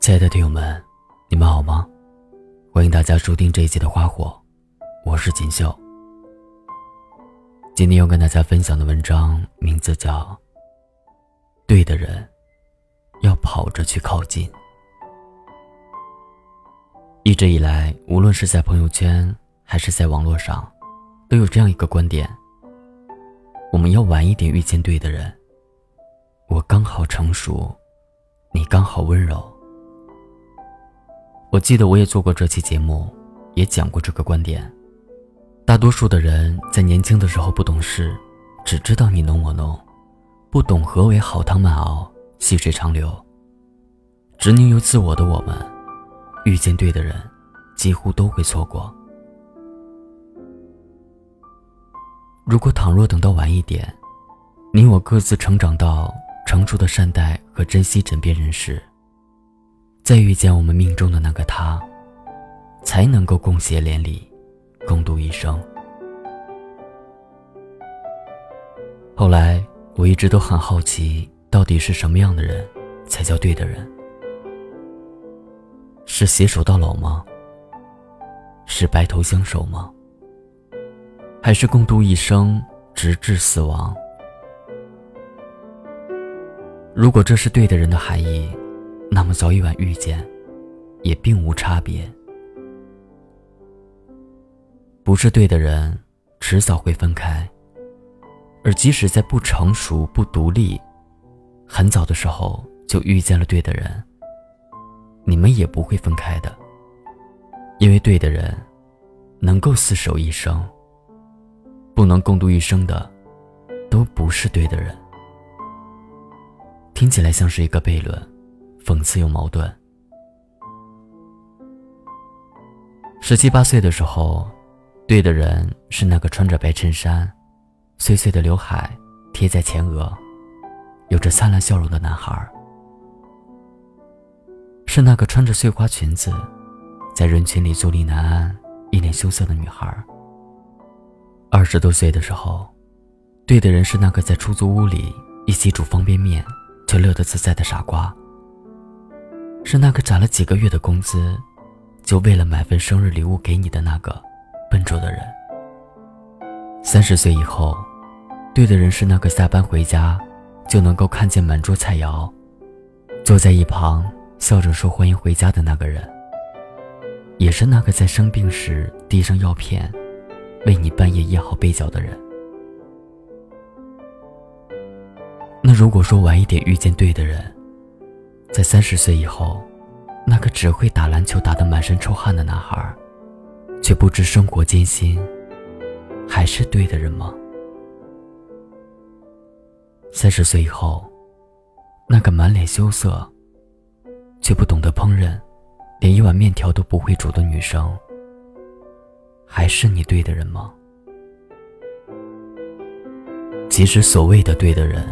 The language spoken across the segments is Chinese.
亲爱的听友们，你们好吗？欢迎大家收听这一期的花火，我是锦绣。今天要跟大家分享的文章名字叫《对的人要跑着去靠近》。一直以来，无论是在朋友圈还是在网络上，都有这样一个观点：我们要晚一点遇见对的人。我刚好成熟，你刚好温柔。我记得我也做过这期节目，也讲过这个观点。大多数的人在年轻的时候不懂事，只知道你侬我侬，不懂何为好汤慢熬，细水长流。执拗又自我的我们，遇见对的人，几乎都会错过。如果倘若等到晚一点，你我各自成长到。成熟的善待和珍惜枕边人时，再遇见我们命中的那个他，才能够共携连理，共度一生。后来我一直都很好奇，到底是什么样的人才叫对的人？是携手到老吗？是白头相守吗？还是共度一生，直至死亡？如果这是对的人的含义，那么早一晚遇见，也并无差别。不是对的人，迟早会分开。而即使在不成熟、不独立，很早的时候就遇见了对的人，你们也不会分开的。因为对的人，能够厮守一生；不能共度一生的，都不是对的人。听起来像是一个悖论，讽刺又矛盾。十七八岁的时候，对的人是那个穿着白衬衫、碎碎的刘海贴在前额、有着灿烂笑容的男孩是那个穿着碎花裙子，在人群里坐立难安、一脸羞涩的女孩二十多岁的时候，对的人是那个在出租屋里一起煮方便面。却乐得自在的傻瓜，是那个攒了几个月的工资，就为了买份生日礼物给你的那个笨拙的人。三十岁以后，对的人是那个下班回家就能够看见满桌菜肴，坐在一旁笑着说欢迎回家的那个人，也是那个在生病时递上药片，为你半夜掖好被角的人。那如果说晚一点遇见对的人，在三十岁以后，那个只会打篮球打得满身臭汗的男孩，却不知生活艰辛，还是对的人吗？三十岁以后，那个满脸羞涩，却不懂得烹饪，连一碗面条都不会煮的女生，还是你对的人吗？其实所谓的对的人。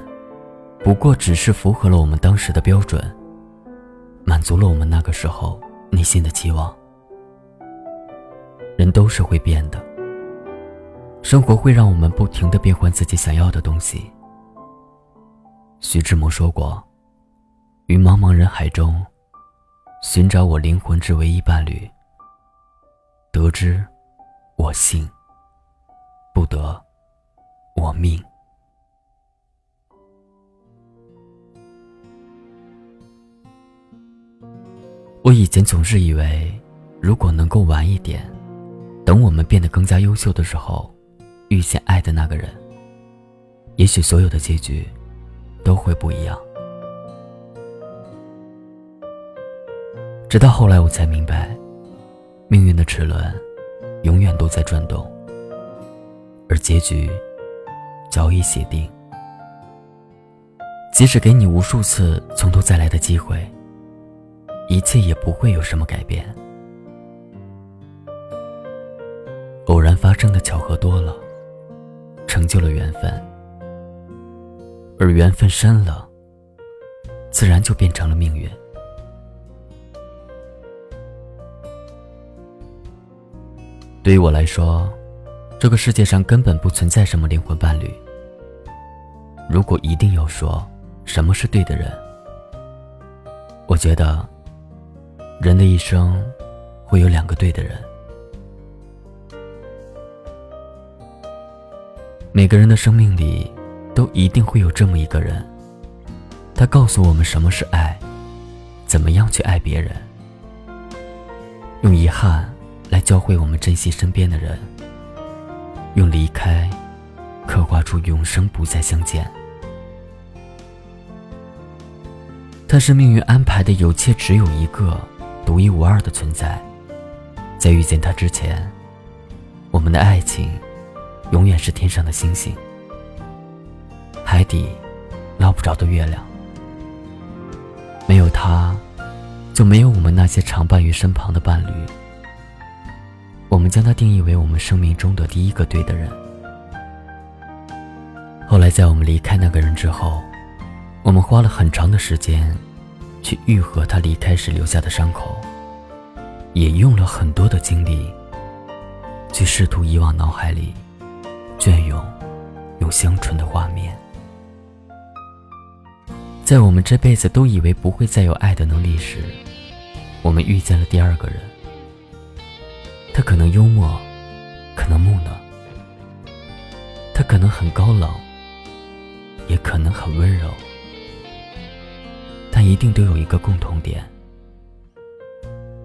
不过只是符合了我们当时的标准，满足了我们那个时候内心的期望。人都是会变的，生活会让我们不停的变换自己想要的东西。徐志摩说过：“于茫茫人海中，寻找我灵魂之唯一伴侣。得之，我幸；不得，我命。”我以前总是以为，如果能够晚一点，等我们变得更加优秀的时候，遇见爱的那个人，也许所有的结局都会不一样。直到后来我才明白，命运的齿轮永远都在转动，而结局早已写定。即使给你无数次从头再来的机会。一切也不会有什么改变。偶然发生的巧合多了，成就了缘分；而缘分深了，自然就变成了命运。对于我来说，这个世界上根本不存在什么灵魂伴侣。如果一定要说什么是对的人，我觉得。人的一生会有两个对的人。每个人的生命里，都一定会有这么一个人，他告诉我们什么是爱，怎么样去爱别人，用遗憾来教会我们珍惜身边的人，用离开刻画出永生不再相见。他是命运安排的有且只有一个独一无二的存在，在遇见他之前，我们的爱情。永远是天上的星星，海底捞不着的月亮。没有他，就没有我们那些常伴于身旁的伴侣。我们将他定义为我们生命中的第一个对的人。后来，在我们离开那个人之后，我们花了很长的时间去愈合他离开时留下的伤口，也用了很多的精力去试图遗忘脑海里。隽永又香醇的画面，在我们这辈子都以为不会再有爱的能力时，我们遇见了第二个人。他可能幽默，可能木讷，他可能很高冷，也可能很温柔，但一定都有一个共同点：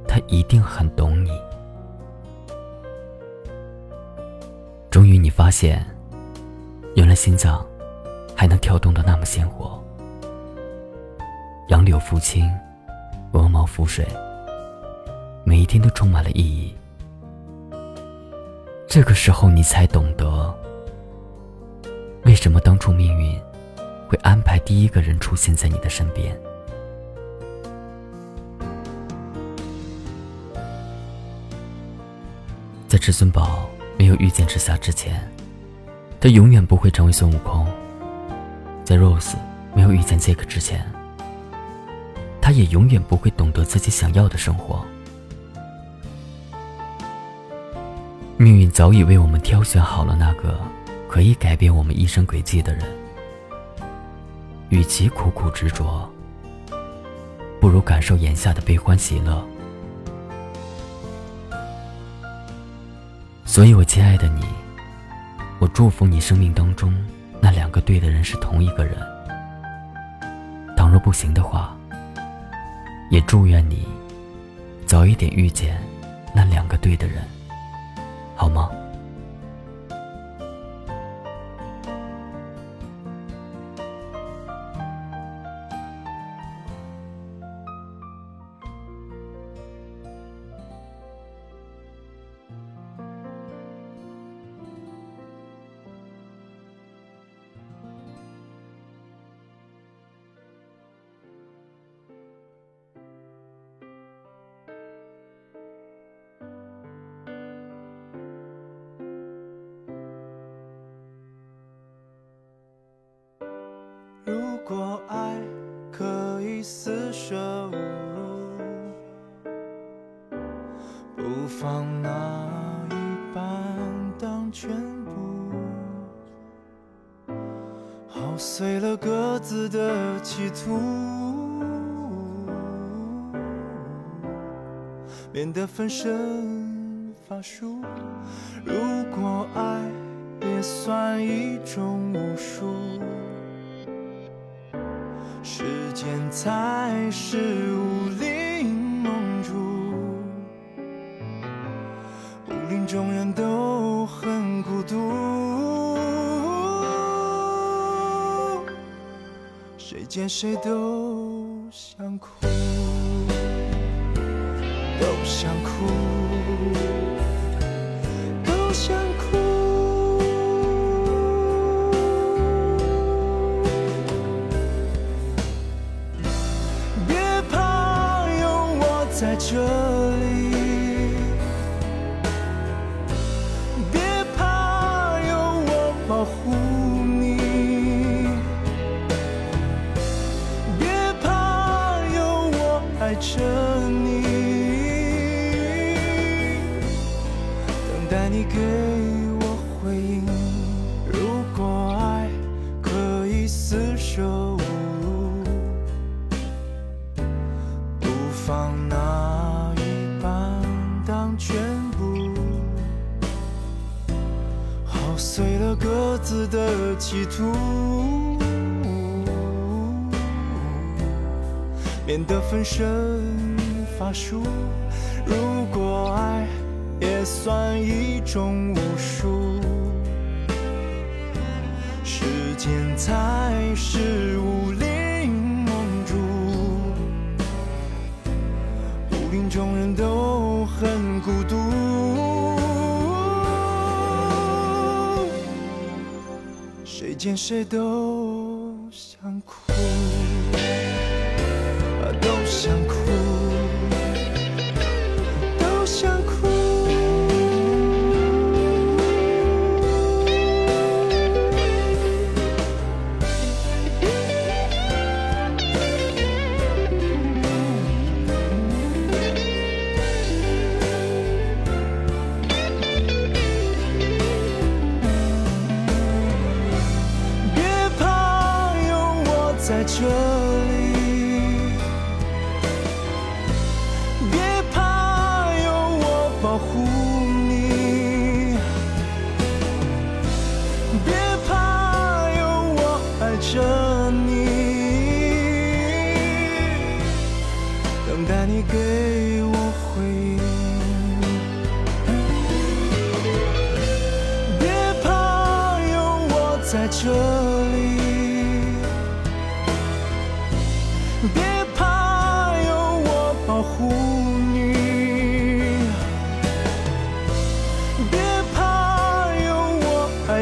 他一定很懂你。终于，你发现，原来心脏还能跳动的那么鲜活。杨柳拂青，鹅毛拂水，每一天都充满了意义。这个时候，你才懂得，为什么当初命运会安排第一个人出现在你的身边。在至尊宝。没有遇见赤霞之前，他永远不会成为孙悟空。在 Rose 没有遇见 jack 之前，他也永远不会懂得自己想要的生活。命运早已为我们挑选好了那个可以改变我们一生轨迹的人。与其苦苦执着，不如感受眼下的悲欢喜乐。所以，我亲爱的你，我祝福你生命当中那两个对的人是同一个人。倘若不行的话，也祝愿你早一点遇见那两个对的人，四舍五入，不妨拿一半当全部，耗碎了各自的企图，免得分身乏术。如果爱也算一种巫术。时间才是武林盟主，武林中人都很孤独，谁见谁都想哭，都想哭。都想在这里，别怕，有我保护你；别怕，有我爱着你，等待你给我的企图，免得分身乏术。如果爱也算一种武术，时间才是武林盟主。武林中人都很孤独，见谁都想哭，别怕，有我爱着你，等待你给我回应。别怕，有我在这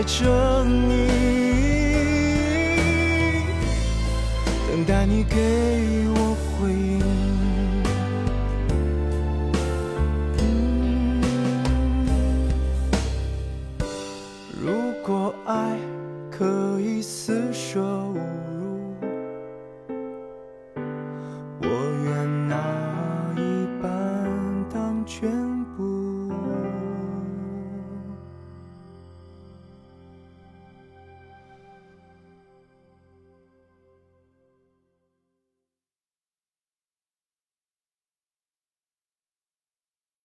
爱着你，等待你给我回应。如果爱可以厮守。